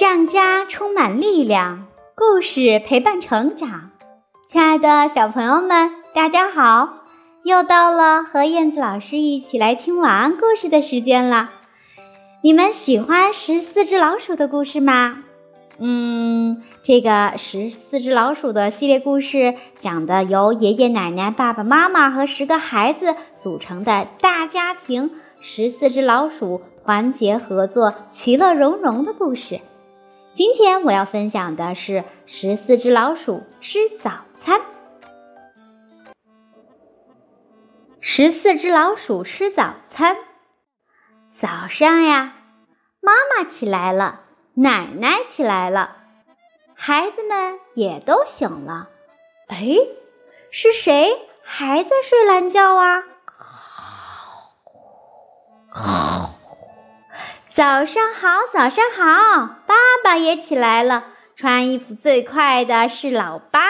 让家充满力量，故事陪伴成长。亲爱的小朋友们，大家好！又到了和燕子老师一起来听晚安故事的时间了。你们喜欢十四只老鼠的故事吗？嗯，这个十四只老鼠的系列故事讲的由爷爷奶奶、爸爸妈妈和十个孩子组成的大家庭——十四只老鼠团结合作、其乐融融的故事。今天我要分享的是十四只老鼠吃早餐。十四只老鼠吃早餐。早上呀，妈妈起来了，奶奶起来了，孩子们也都醒了。哎，是谁还在睡懒觉啊？早上好，早上好！爸爸也起来了。穿衣服最快的是老八，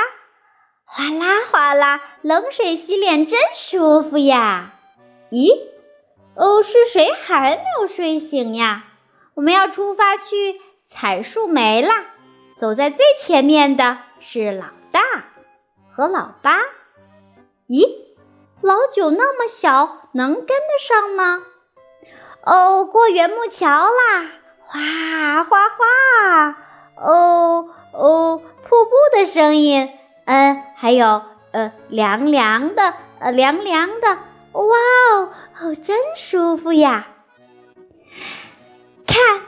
哗啦哗啦，冷水洗脸真舒服呀！咦，哦，是谁还没有睡醒呀？我们要出发去采树莓啦！走在最前面的是老大和老八。咦，老九那么小，能跟得上吗？哦，过圆木桥啦，哗哗哗！哦哦，瀑布的声音，嗯，还有呃，凉凉的，呃，凉凉的，哇哦，哦，真舒服呀！看，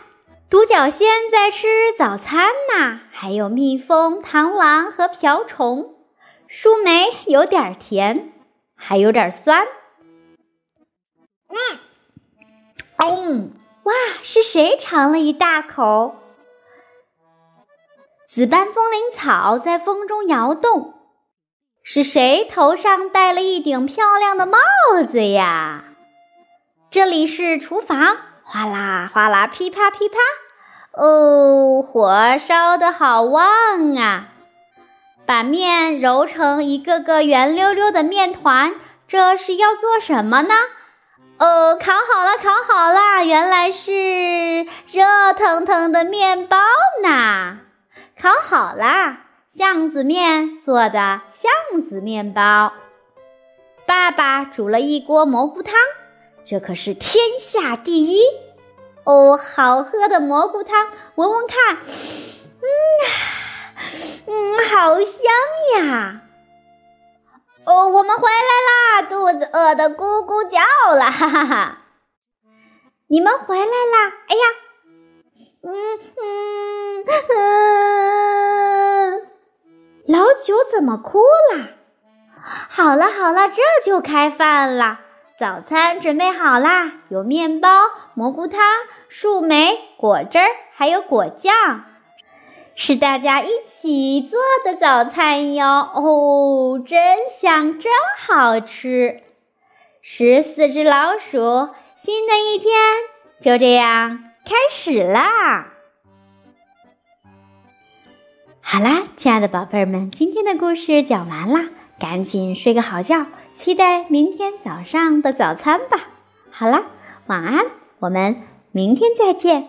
独角仙在吃早餐呢，还有蜜蜂、螳螂和瓢虫。树莓有点甜，还有点酸。嗯。嗯，哇，是谁尝了一大口？紫斑风铃草在风中摇动，是谁头上戴了一顶漂亮的帽子呀？这里是厨房，哗啦哗啦，噼啪噼啪，哦，火烧的好旺啊！把面揉成一个个圆溜溜的面团，这是要做什么呢？哦，烤好了，烤好了，原来是热腾腾的面包呢！烤好啦，巷子面做的巷子面包。爸爸煮了一锅蘑菇汤，这可是天下第一哦！好喝的蘑菇汤，闻闻看，嗯，嗯，好香呀！哦，我们回来啦！肚饿得咕咕叫了，哈哈哈！你们回来啦！哎呀，嗯嗯嗯，老九怎么哭了？好了好了，这就开饭啦！早餐准备好啦，有面包、蘑菇汤、树莓果汁儿，还有果酱。是大家一起做的早餐哟，哦，真香，真好吃！十四只老鼠，新的一天就这样开始啦！好啦，亲爱的宝贝儿们，今天的故事讲完啦，赶紧睡个好觉，期待明天早上的早餐吧。好啦，晚安，我们明天再见。